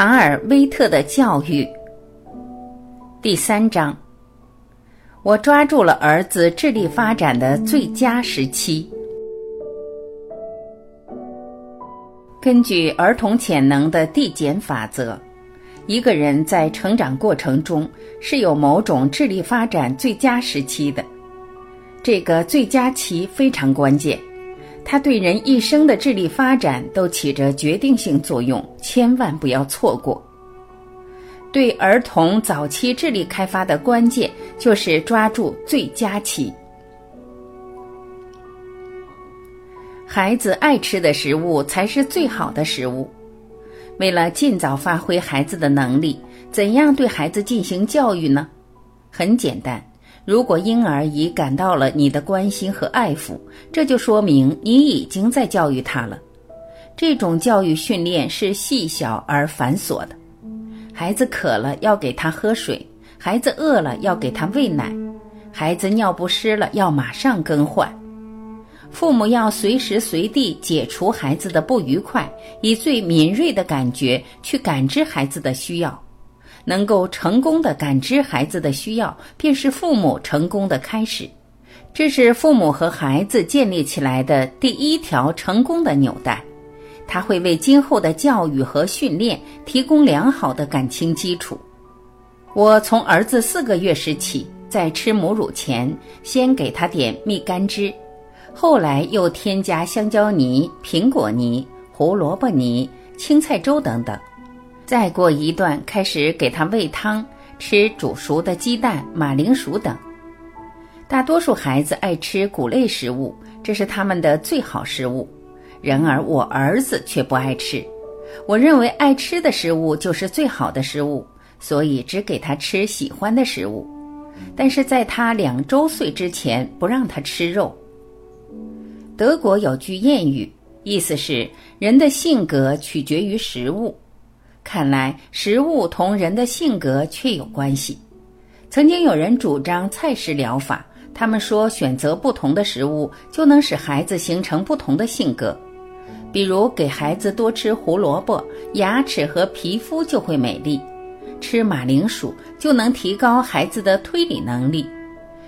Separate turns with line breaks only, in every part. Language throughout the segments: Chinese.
卡尔威特的教育第三章。我抓住了儿子智力发展的最佳时期。根据儿童潜能的递减法则，一个人在成长过程中是有某种智力发展最佳时期的。这个最佳期非常关键。它对人一生的智力发展都起着决定性作用，千万不要错过。对儿童早期智力开发的关键就是抓住最佳期。孩子爱吃的食物才是最好的食物。为了尽早发挥孩子的能力，怎样对孩子进行教育呢？很简单。如果婴儿已感到了你的关心和爱抚，这就说明你已经在教育他了。这种教育训练是细小而繁琐的。孩子渴了要给他喝水，孩子饿了要给他喂奶，孩子尿不湿了要马上更换。父母要随时随地解除孩子的不愉快，以最敏锐的感觉去感知孩子的需要。能够成功的感知孩子的需要，便是父母成功的开始。这是父母和孩子建立起来的第一条成功的纽带，它会为今后的教育和训练提供良好的感情基础。我从儿子四个月时起，在吃母乳前，先给他点蜜柑汁，后来又添加香蕉泥、苹果泥、胡萝卜泥、青菜粥等等。再过一段，开始给他喂汤，吃煮熟的鸡蛋、马铃薯等。大多数孩子爱吃谷类食物，这是他们的最好食物。然而我儿子却不爱吃。我认为爱吃的食物就是最好的食物，所以只给他吃喜欢的食物。但是在他两周岁之前，不让他吃肉。德国有句谚语，意思是人的性格取决于食物。看来食物同人的性格确有关系。曾经有人主张菜食疗法，他们说选择不同的食物就能使孩子形成不同的性格。比如给孩子多吃胡萝卜，牙齿和皮肤就会美丽；吃马铃薯就能提高孩子的推理能力；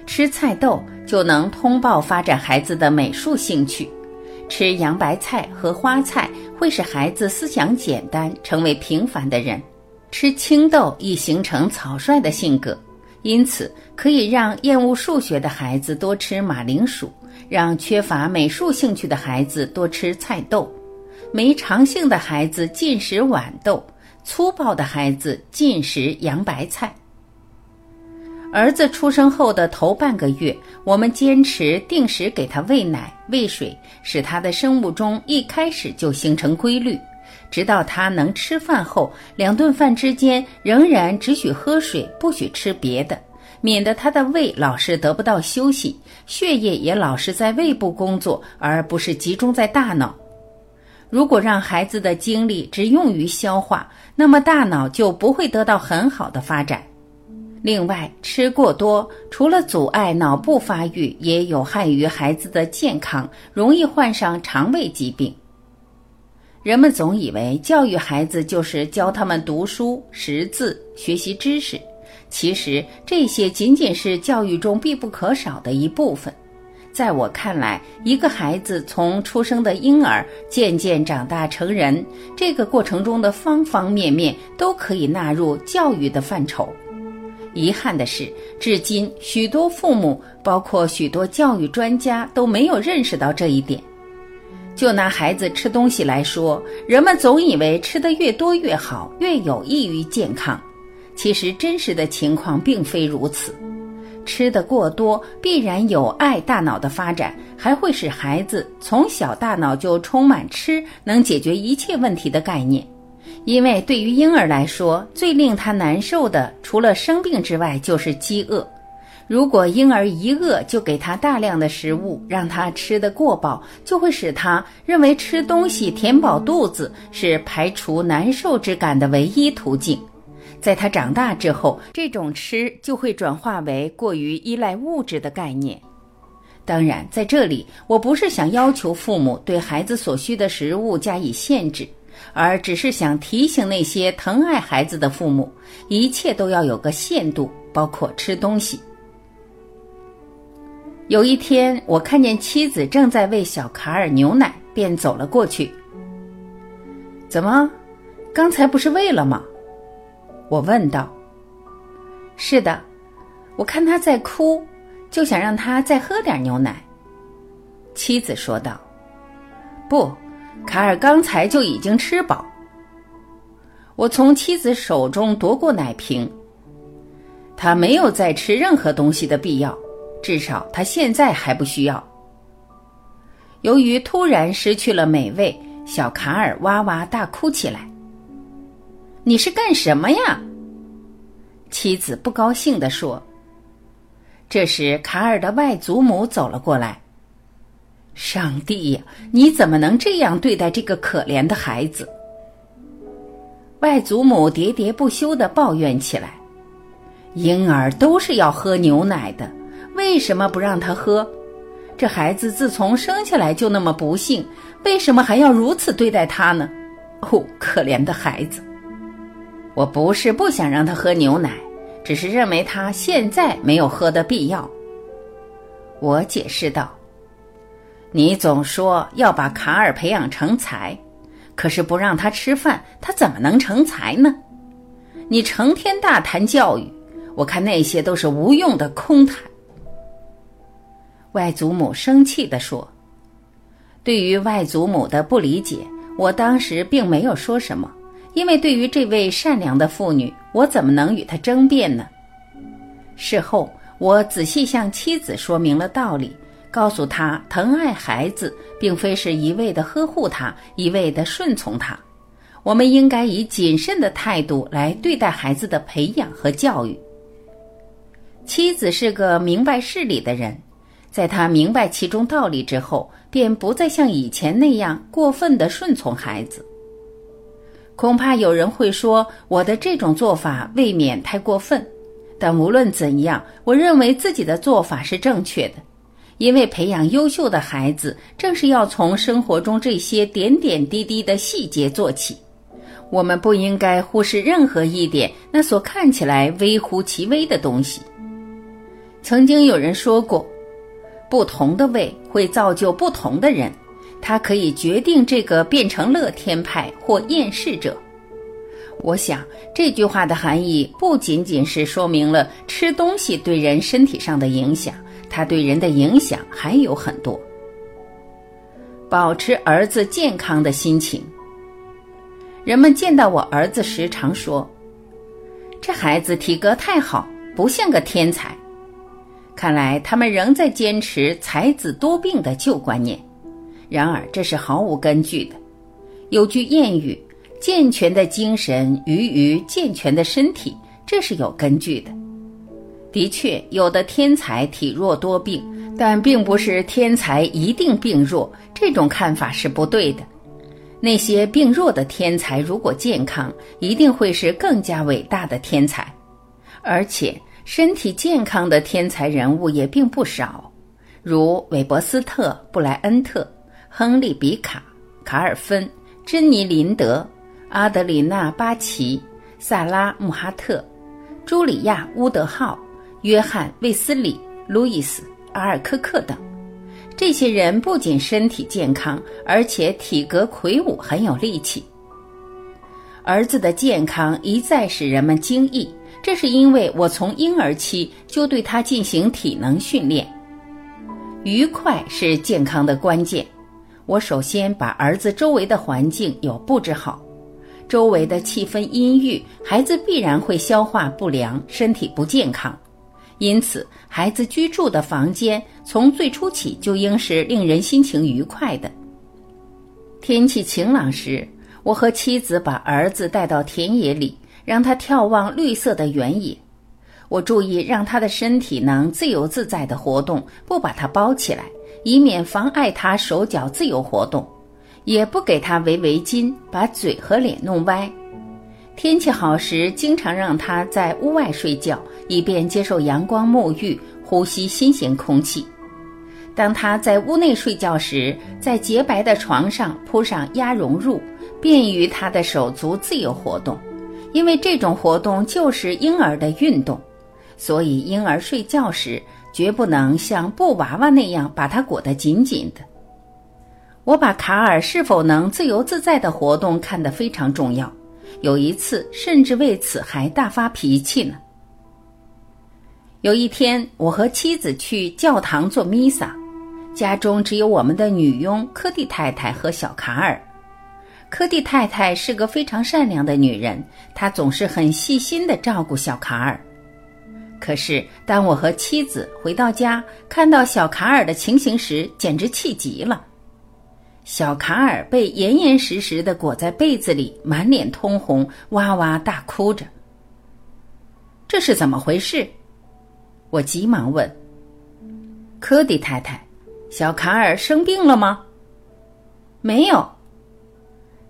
吃菜豆就能通报发展孩子的美术兴趣。吃洋白菜和花菜会使孩子思想简单，成为平凡的人；吃青豆易形成草率的性格，因此可以让厌恶数学的孩子多吃马铃薯，让缺乏美术兴趣的孩子多吃菜豆，没长性的孩子禁食豌豆，粗暴的孩子禁食洋白菜。儿子出生后的头半个月，我们坚持定时给他喂奶、喂水，使他的生物钟一开始就形成规律。直到他能吃饭后，两顿饭之间仍然只许喝水，不许吃别的，免得他的胃老是得不到休息，血液也老是在胃部工作，而不是集中在大脑。如果让孩子的精力只用于消化，那么大脑就不会得到很好的发展。另外，吃过多除了阻碍脑部发育，也有害于孩子的健康，容易患上肠胃疾病。人们总以为教育孩子就是教他们读书、识字、学习知识，其实这些仅仅是教育中必不可少的一部分。在我看来，一个孩子从出生的婴儿渐渐长大成人，这个过程中的方方面面都可以纳入教育的范畴。遗憾的是，至今许多父母，包括许多教育专家，都没有认识到这一点。就拿孩子吃东西来说，人们总以为吃得越多越好，越有益于健康。其实真实的情况并非如此。吃得过多必然有碍大脑的发展，还会使孩子从小大脑就充满“吃能解决一切问题”的概念。因为对于婴儿来说，最令他难受的，除了生病之外，就是饥饿。如果婴儿一饿就给他大量的食物，让他吃得过饱，就会使他认为吃东西填饱肚子是排除难受之感的唯一途径。在他长大之后，这种吃就会转化为过于依赖物质的概念。当然，在这里，我不是想要求父母对孩子所需的食物加以限制。而只是想提醒那些疼爱孩子的父母，一切都要有个限度，包括吃东西。有一天，我看见妻子正在喂小卡尔牛奶，便走了过去。怎么，刚才不是喂了吗？我问道。是的，我看他在哭，就想让他再喝点牛奶。妻子说道。不，卡尔刚才就已经吃饱。我从妻子手中夺过奶瓶。他没有再吃任何东西的必要。至少他现在还不需要。由于突然失去了美味，小卡尔哇哇大哭起来。你是干什么呀？妻子不高兴地说。这时，卡尔的外祖母走了过来。上帝呀，你怎么能这样对待这个可怜的孩子？外祖母喋喋不休地抱怨起来。婴儿都是要喝牛奶的。为什么不让他喝？这孩子自从生下来就那么不幸，为什么还要如此对待他呢？哦，可怜的孩子！我不是不想让他喝牛奶，只是认为他现在没有喝的必要。我解释道：“你总说要把卡尔培养成才，可是不让他吃饭，他怎么能成才呢？你成天大谈教育，我看那些都是无用的空谈。”外祖母生气地说：“对于外祖母的不理解，我当时并没有说什么，因为对于这位善良的妇女，我怎么能与她争辩呢？”事后，我仔细向妻子说明了道理，告诉他，疼爱孩子并非是一味的呵护他，一味的顺从他，我们应该以谨慎的态度来对待孩子的培养和教育。妻子是个明白事理的人。在他明白其中道理之后，便不再像以前那样过分的顺从孩子。恐怕有人会说我的这种做法未免太过分，但无论怎样，我认为自己的做法是正确的，因为培养优秀的孩子，正是要从生活中这些点点滴滴的细节做起。我们不应该忽视任何一点那所看起来微乎其微的东西。曾经有人说过。不同的胃会造就不同的人，它可以决定这个变成乐天派或厌世者。我想这句话的含义不仅仅是说明了吃东西对人身体上的影响，它对人的影响还有很多。保持儿子健康的心情。人们见到我儿子时常说：“这孩子体格太好，不像个天才。”看来他们仍在坚持才子多病的旧观念，然而这是毫无根据的。有句谚语：“健全的精神与于健全的身体”，这是有根据的。的确，有的天才体弱多病，但并不是天才一定病弱。这种看法是不对的。那些病弱的天才，如果健康，一定会是更加伟大的天才，而且。身体健康的天才人物也并不少，如韦伯斯特、布莱恩特、亨利·比卡、卡尔芬、珍妮·林德、阿德里娜·巴奇、萨拉·穆哈特、茱莉亚·乌德号、约翰·卫斯理、路易斯·阿尔科克等。这些人不仅身体健康，而且体格魁梧，很有力气。儿子的健康一再使人们惊异。这是因为我从婴儿期就对他进行体能训练。愉快是健康的关键。我首先把儿子周围的环境有布置好，周围的气氛阴郁，孩子必然会消化不良，身体不健康。因此，孩子居住的房间从最初起就应是令人心情愉快的。天气晴朗时，我和妻子把儿子带到田野里。让他眺望绿色的原野，我注意让他的身体能自由自在的活动，不把他包起来，以免妨碍他手脚自由活动；也不给他围围巾，把嘴和脸弄歪。天气好时，经常让他在屋外睡觉，以便接受阳光沐浴，呼吸新鲜空气。当他在屋内睡觉时，在洁白的床上铺上鸭绒褥。便于他的手足自由活动，因为这种活动就是婴儿的运动，所以婴儿睡觉时绝不能像布娃娃那样把它裹得紧紧的。我把卡尔是否能自由自在的活动看得非常重要，有一次甚至为此还大发脾气呢。有一天，我和妻子去教堂做弥撒，家中只有我们的女佣科蒂太太和小卡尔。科蒂太太是个非常善良的女人，她总是很细心地照顾小卡尔。可是，当我和妻子回到家，看到小卡尔的情形时，简直气极了。小卡尔被严严实实的裹在被子里，满脸通红，哇哇大哭着。这是怎么回事？我急忙问。科蒂太太：“小卡尔生病了吗？”“没有。”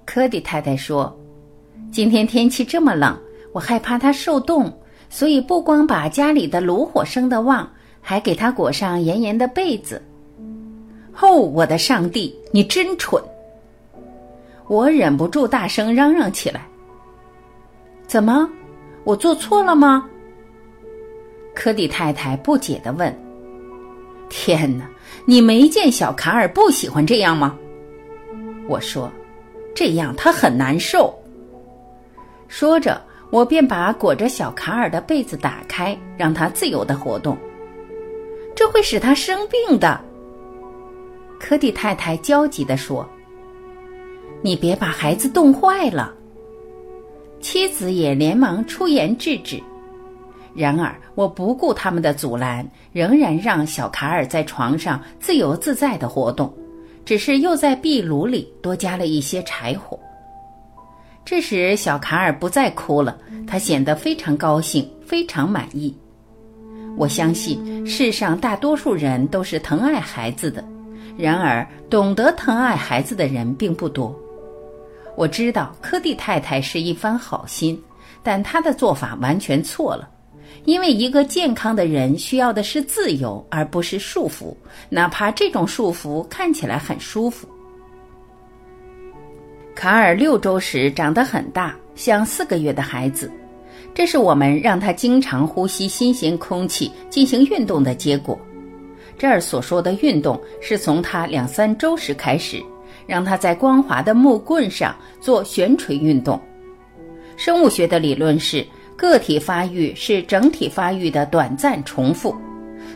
科蒂太太说：“今天天气这么冷，我害怕他受冻，所以不光把家里的炉火生得旺，还给他裹上严严的被子。”哦，我的上帝，你真蠢！我忍不住大声嚷嚷起来：“怎么，我做错了吗？”科蒂太太不解的问：“天哪，你没见小卡尔不喜欢这样吗？”我说。这样他很难受。说着，我便把裹着小卡尔的被子打开，让他自由的活动。这会使他生病的。科蒂太太焦急地说：“你别把孩子冻坏了。”妻子也连忙出言制止。然而，我不顾他们的阻拦，仍然让小卡尔在床上自由自在的活动。只是又在壁炉里多加了一些柴火。这时，小卡尔不再哭了，他显得非常高兴，非常满意。我相信世上大多数人都是疼爱孩子的，然而懂得疼爱孩子的人并不多。我知道科蒂太太是一番好心，但她的做法完全错了。因为一个健康的人需要的是自由，而不是束缚，哪怕这种束缚看起来很舒服。卡尔六周时长得很大，像四个月的孩子，这是我们让他经常呼吸新鲜空气、进行运动的结果。这儿所说的运动是从他两三周时开始，让他在光滑的木棍上做悬垂运动。生物学的理论是。个体发育是整体发育的短暂重复，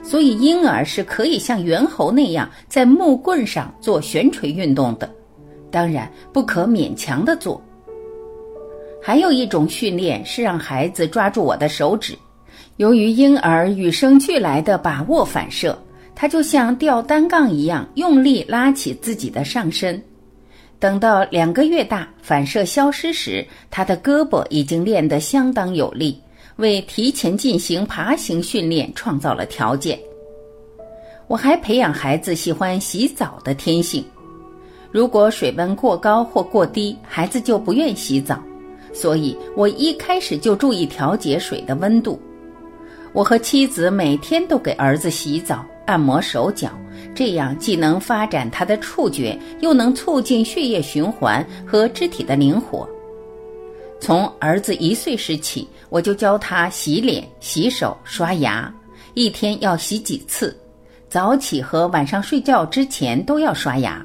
所以婴儿是可以像猿猴那样在木棍上做悬垂运动的，当然不可勉强的做。还有一种训练是让孩子抓住我的手指，由于婴儿与生俱来的把握反射，他就像吊单杠一样用力拉起自己的上身。等到两个月大，反射消失时，他的胳膊已经练得相当有力，为提前进行爬行训练创造了条件。我还培养孩子喜欢洗澡的天性。如果水温过高或过低，孩子就不愿洗澡，所以我一开始就注意调节水的温度。我和妻子每天都给儿子洗澡。按摩手脚，这样既能发展他的触觉，又能促进血液循环和肢体的灵活。从儿子一岁时起，我就教他洗脸、洗手、刷牙，一天要洗几次，早起和晚上睡觉之前都要刷牙。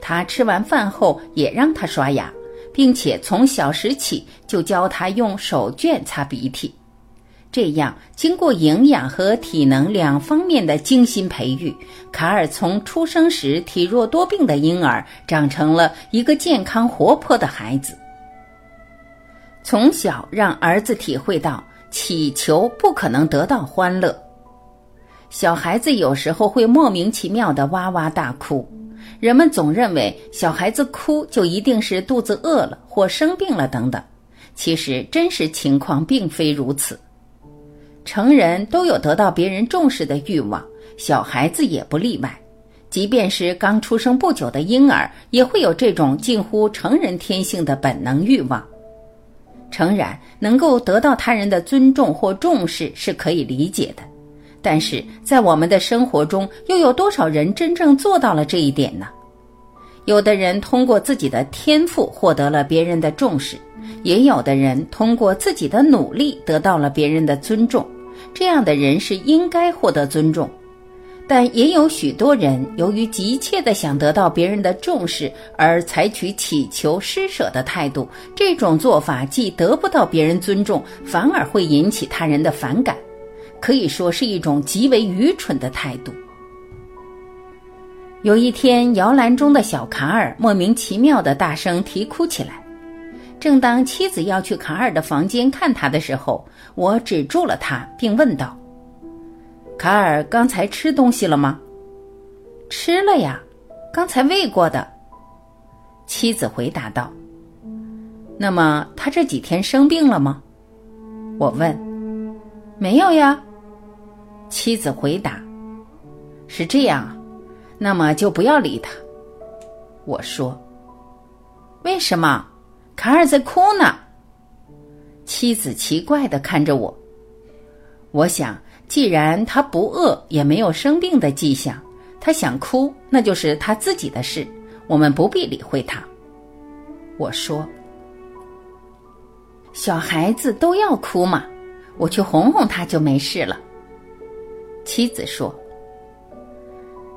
他吃完饭后也让他刷牙，并且从小时起就教他用手绢擦鼻涕。这样，经过营养和体能两方面的精心培育，卡尔从出生时体弱多病的婴儿，长成了一个健康活泼的孩子。从小让儿子体会到乞求不可能得到欢乐。小孩子有时候会莫名其妙的哇哇大哭，人们总认为小孩子哭就一定是肚子饿了或生病了等等，其实真实情况并非如此。成人都有得到别人重视的欲望，小孩子也不例外。即便是刚出生不久的婴儿，也会有这种近乎成人天性的本能欲望。诚然，能够得到他人的尊重或重视是可以理解的，但是在我们的生活中，又有多少人真正做到了这一点呢？有的人通过自己的天赋获得了别人的重视，也有的人通过自己的努力得到了别人的尊重。这样的人是应该获得尊重。但也有许多人由于急切的想得到别人的重视而采取乞求施舍的态度，这种做法既得不到别人尊重，反而会引起他人的反感，可以说是一种极为愚蠢的态度。有一天，摇篮中的小卡尔莫名其妙的大声啼哭起来。正当妻子要去卡尔的房间看他的时候，我止住了他，并问道。卡尔刚才吃东西了吗？吃了呀，刚才喂过的。妻子回答道。那么他这几天生病了吗？我问。没有呀。妻子回答。是这样啊，那么就不要理他。我说。为什么？卡尔在哭呢。妻子奇怪的看着我。我想。既然他不饿，也没有生病的迹象，他想哭，那就是他自己的事，我们不必理会他。我说：“小孩子都要哭嘛，我去哄哄他就没事了。”妻子说：“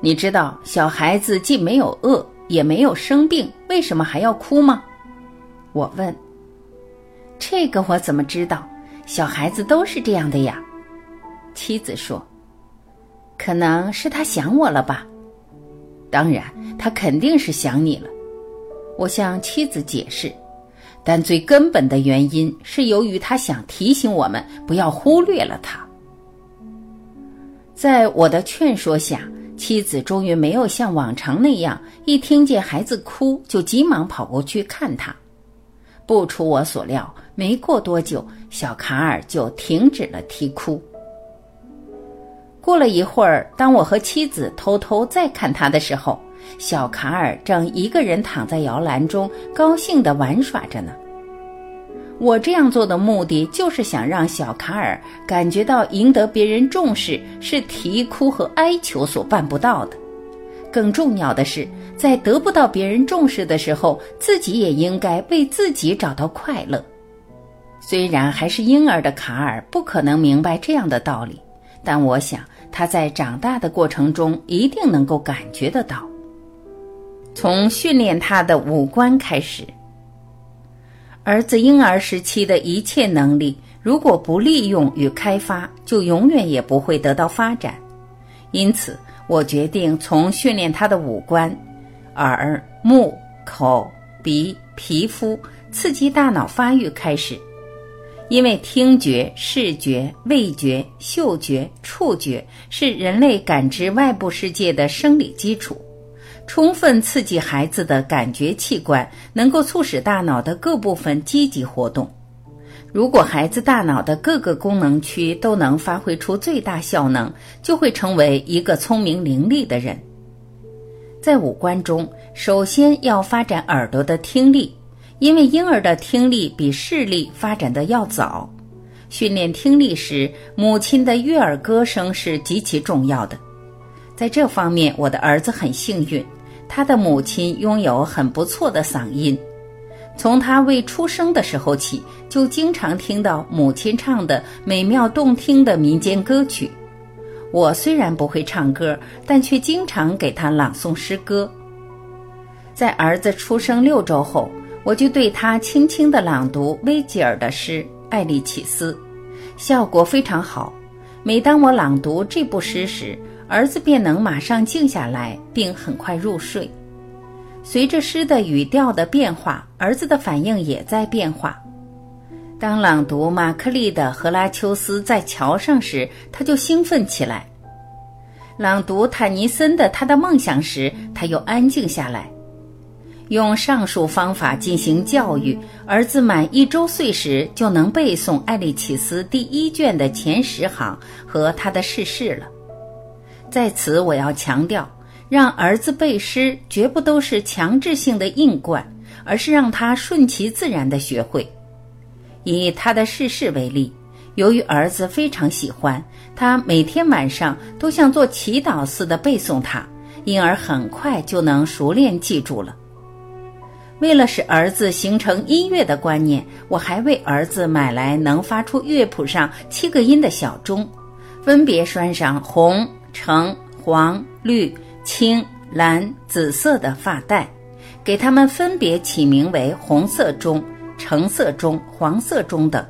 你知道小孩子既没有饿，也没有生病，为什么还要哭吗？”我问：“这个我怎么知道？小孩子都是这样的呀。”妻子说：“可能是他想我了吧？当然，他肯定是想你了。”我向妻子解释，但最根本的原因是由于他想提醒我们不要忽略了他。在我的劝说下，妻子终于没有像往常那样，一听见孩子哭就急忙跑过去看他。不出我所料，没过多久，小卡尔就停止了啼哭。过了一会儿，当我和妻子偷偷再看他的时候，小卡尔正一个人躺在摇篮中，高兴地玩耍着呢。我这样做的目的，就是想让小卡尔感觉到赢得别人重视是啼哭和哀求所办不到的。更重要的是，在得不到别人重视的时候，自己也应该为自己找到快乐。虽然还是婴儿的卡尔不可能明白这样的道理，但我想。他在长大的过程中一定能够感觉得到。从训练他的五官开始，儿子婴儿时期的一切能力，如果不利用与开发，就永远也不会得到发展。因此，我决定从训练他的五官——耳、目、口、鼻、皮肤，刺激大脑发育开始。因为听觉、视觉、味觉、嗅觉、触觉是人类感知外部世界的生理基础，充分刺激孩子的感觉器官，能够促使大脑的各部分积极活动。如果孩子大脑的各个功能区都能发挥出最大效能，就会成为一个聪明伶俐的人。在五官中，首先要发展耳朵的听力。因为婴儿的听力比视力发展的要早，训练听力时，母亲的悦耳歌声是极其重要的。在这方面，我的儿子很幸运，他的母亲拥有很不错的嗓音。从他未出生的时候起，就经常听到母亲唱的美妙动听的民间歌曲。我虽然不会唱歌，但却经常给他朗诵诗歌。在儿子出生六周后。我就对他轻轻地朗读维吉尔的诗《艾利启斯》，效果非常好。每当我朗读这部诗时，儿子便能马上静下来，并很快入睡。随着诗的语调的变化，儿子的反应也在变化。当朗读马克利的《荷拉丘斯在桥上》时，他就兴奋起来；朗读坦尼森的《他的梦想》时，他又安静下来。用上述方法进行教育，儿子满一周岁时就能背诵《艾利奇斯》第一卷的前十行和他的逝世了。在此，我要强调，让儿子背诗绝不都是强制性的硬灌，而是让他顺其自然地学会。以他的逝世为例，由于儿子非常喜欢，他每天晚上都像做祈祷似的背诵它，因而很快就能熟练记住了。为了使儿子形成音乐的观念，我还为儿子买来能发出乐谱上七个音的小钟，分别拴上红、橙、黄、绿、青、蓝、紫色的发带，给他们分别起名为红色钟、橙色钟、黄色钟等。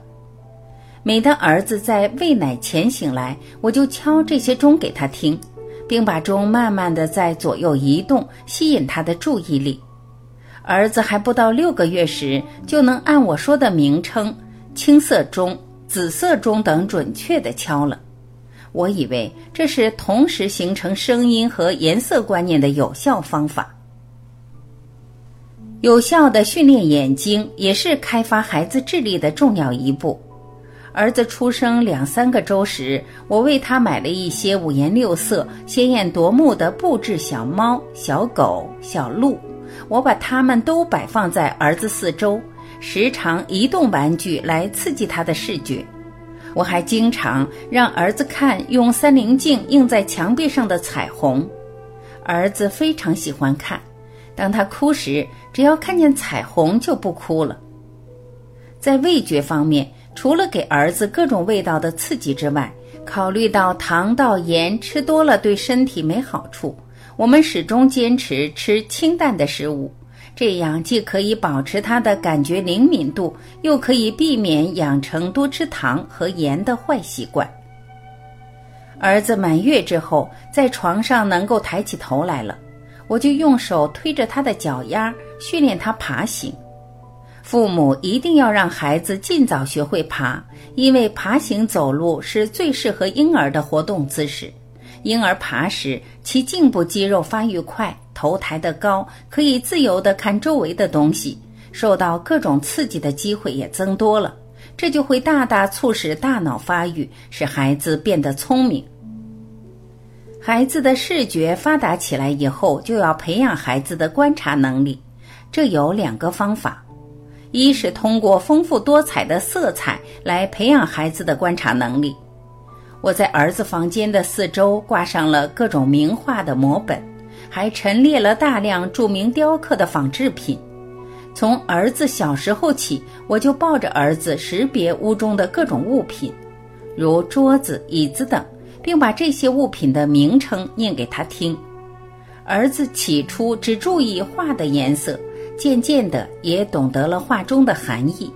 每当儿子在喂奶前醒来，我就敲这些钟给他听，并把钟慢慢的在左右移动，吸引他的注意力。儿子还不到六个月时，就能按我说的名称——青色钟、紫色钟等准确的敲了。我以为这是同时形成声音和颜色观念的有效方法。有效的训练眼睛，也是开发孩子智力的重要一步。儿子出生两三个周时，我为他买了一些五颜六色、鲜艳夺目的布置小猫、小狗、小鹿。我把它们都摆放在儿子四周，时常移动玩具来刺激他的视觉。我还经常让儿子看用三棱镜映在墙壁上的彩虹，儿子非常喜欢看。当他哭时，只要看见彩虹就不哭了。在味觉方面。除了给儿子各种味道的刺激之外，考虑到糖到盐吃多了对身体没好处，我们始终坚持吃清淡的食物。这样既可以保持他的感觉灵敏度，又可以避免养成多吃糖和盐的坏习惯。儿子满月之后，在床上能够抬起头来了，我就用手推着他的脚丫，训练他爬行。父母一定要让孩子尽早学会爬，因为爬行走路是最适合婴儿的活动姿势。婴儿爬时，其颈部肌肉发育快，头抬得高，可以自由地看周围的东西，受到各种刺激的机会也增多了。这就会大大促使大脑发育，使孩子变得聪明。孩子的视觉发达起来以后，就要培养孩子的观察能力，这有两个方法。一是通过丰富多彩的色彩来培养孩子的观察能力。我在儿子房间的四周挂上了各种名画的摹本，还陈列了大量著名雕刻的仿制品。从儿子小时候起，我就抱着儿子识别屋中的各种物品，如桌子、椅子等，并把这些物品的名称念给他听。儿子起初只注意画的颜色。渐渐的，也懂得了画中的含义。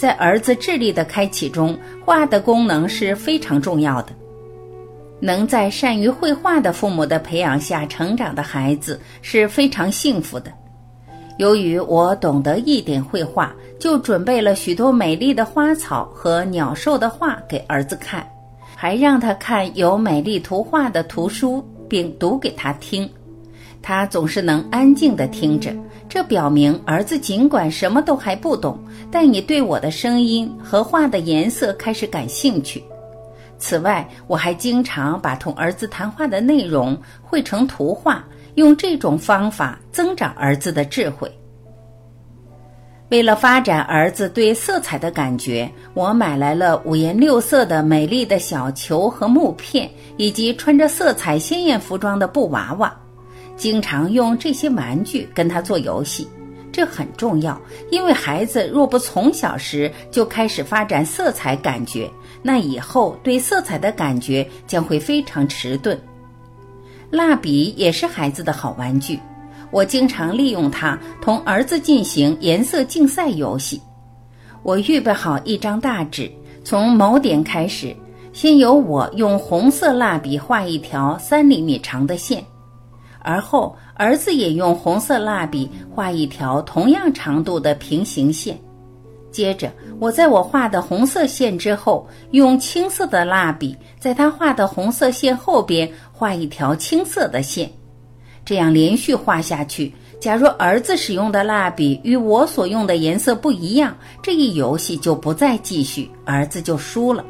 在儿子智力的开启中，画的功能是非常重要的。能在善于绘画的父母的培养下成长的孩子是非常幸福的。由于我懂得一点绘画，就准备了许多美丽的花草和鸟兽的画给儿子看，还让他看有美丽图画的图书，并读给他听。他总是能安静地听着。这表明儿子尽管什么都还不懂，但也对我的声音和画的颜色开始感兴趣。此外，我还经常把同儿子谈话的内容绘成图画，用这种方法增长儿子的智慧。为了发展儿子对色彩的感觉，我买来了五颜六色的美丽的小球和木片，以及穿着色彩鲜艳服装的布娃娃。经常用这些玩具跟他做游戏，这很重要，因为孩子若不从小时就开始发展色彩感觉，那以后对色彩的感觉将会非常迟钝。蜡笔也是孩子的好玩具，我经常利用它同儿子进行颜色竞赛游戏。我预备好一张大纸，从某点开始，先由我用红色蜡笔画一条三厘米长的线。而后，儿子也用红色蜡笔画一条同样长度的平行线。接着，我在我画的红色线之后，用青色的蜡笔在他画的红色线后边画一条青色的线。这样连续画下去。假如儿子使用的蜡笔与我所用的颜色不一样，这一游戏就不再继续，儿子就输了。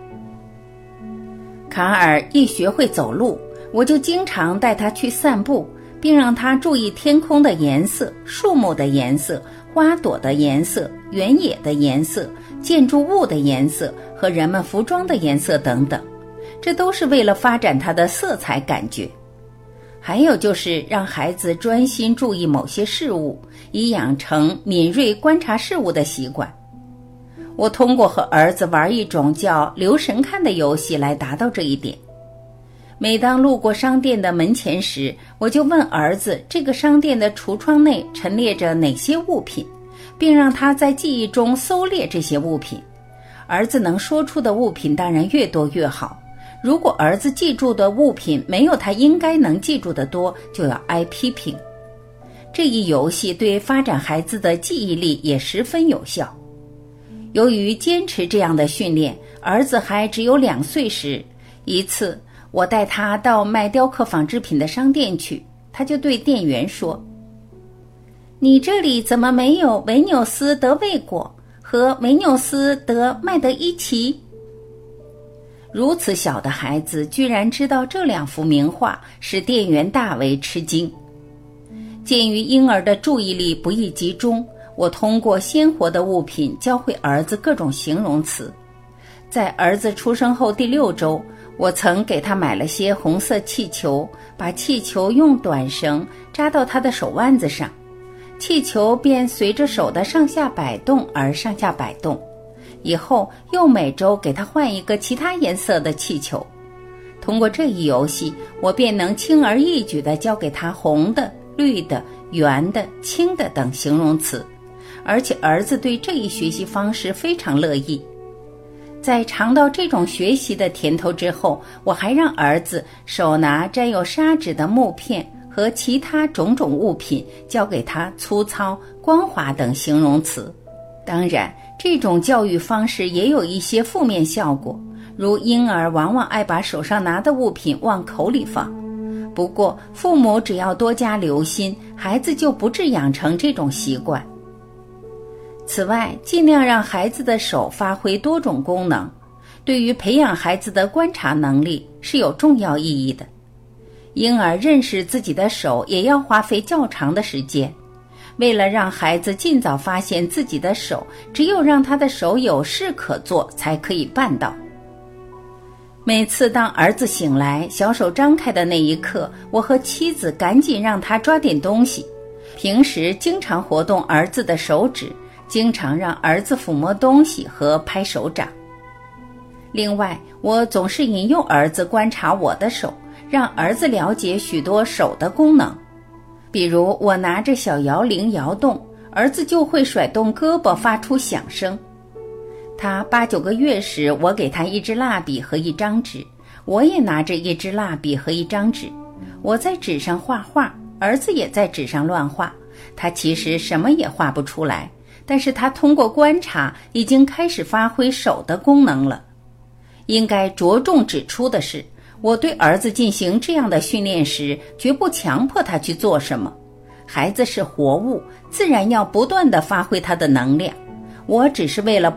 卡尔一学会走路，我就经常带他去散步。并让他注意天空的颜色、树木的颜色、花朵的颜色、原野的颜色、建筑物的颜色和人们服装的颜色等等，这都是为了发展他的色彩感觉。还有就是让孩子专心注意某些事物，以养成敏锐观察事物的习惯。我通过和儿子玩一种叫“留神看”的游戏来达到这一点。每当路过商店的门前时，我就问儿子：“这个商店的橱窗内陈列着哪些物品？”并让他在记忆中搜猎这些物品。儿子能说出的物品当然越多越好。如果儿子记住的物品没有他应该能记住的多，就要挨批评。这一游戏对发展孩子的记忆力也十分有效。由于坚持这样的训练，儿子还只有两岁时，一次我带他到卖雕刻纺织品的商店去，他就对店员说：“你这里怎么没有维纽斯德卫果和维纽斯德麦德伊奇？”如此小的孩子居然知道这两幅名画，使店员大为吃惊。鉴于婴儿的注意力不易集中，我通过鲜活的物品教会儿子各种形容词。在儿子出生后第六周，我曾给他买了些红色气球，把气球用短绳扎到他的手腕子上，气球便随着手的上下摆动而上下摆动。以后又每周给他换一个其他颜色的气球，通过这一游戏，我便能轻而易举地教给他红的、绿的、圆的、青的等形容词，而且儿子对这一学习方式非常乐意。在尝到这种学习的甜头之后，我还让儿子手拿沾有砂纸的木片和其他种种物品，教给他粗糙、光滑等形容词。当然。这种教育方式也有一些负面效果，如婴儿往往爱把手上拿的物品往口里放。不过，父母只要多加留心，孩子就不致养成这种习惯。此外，尽量让孩子的手发挥多种功能，对于培养孩子的观察能力是有重要意义的。婴儿认识自己的手也要花费较长的时间。为了让孩子尽早发现自己的手，只有让他的手有事可做，才可以办到。每次当儿子醒来，小手张开的那一刻，我和妻子赶紧让他抓点东西。平时经常活动儿子的手指，经常让儿子抚摸东西和拍手掌。另外，我总是引诱儿子观察我的手，让儿子了解许多手的功能。比如我拿着小摇铃摇动，儿子就会甩动胳膊发出响声。他八九个月时，我给他一支蜡笔和一张纸，我也拿着一支蜡笔和一张纸，我在纸上画画，儿子也在纸上乱画。他其实什么也画不出来，但是他通过观察已经开始发挥手的功能了。应该着重指出的是。我对儿子进行这样的训练时，绝不强迫他去做什么。孩子是活物，自然要不断的发挥他的能量。我只是为了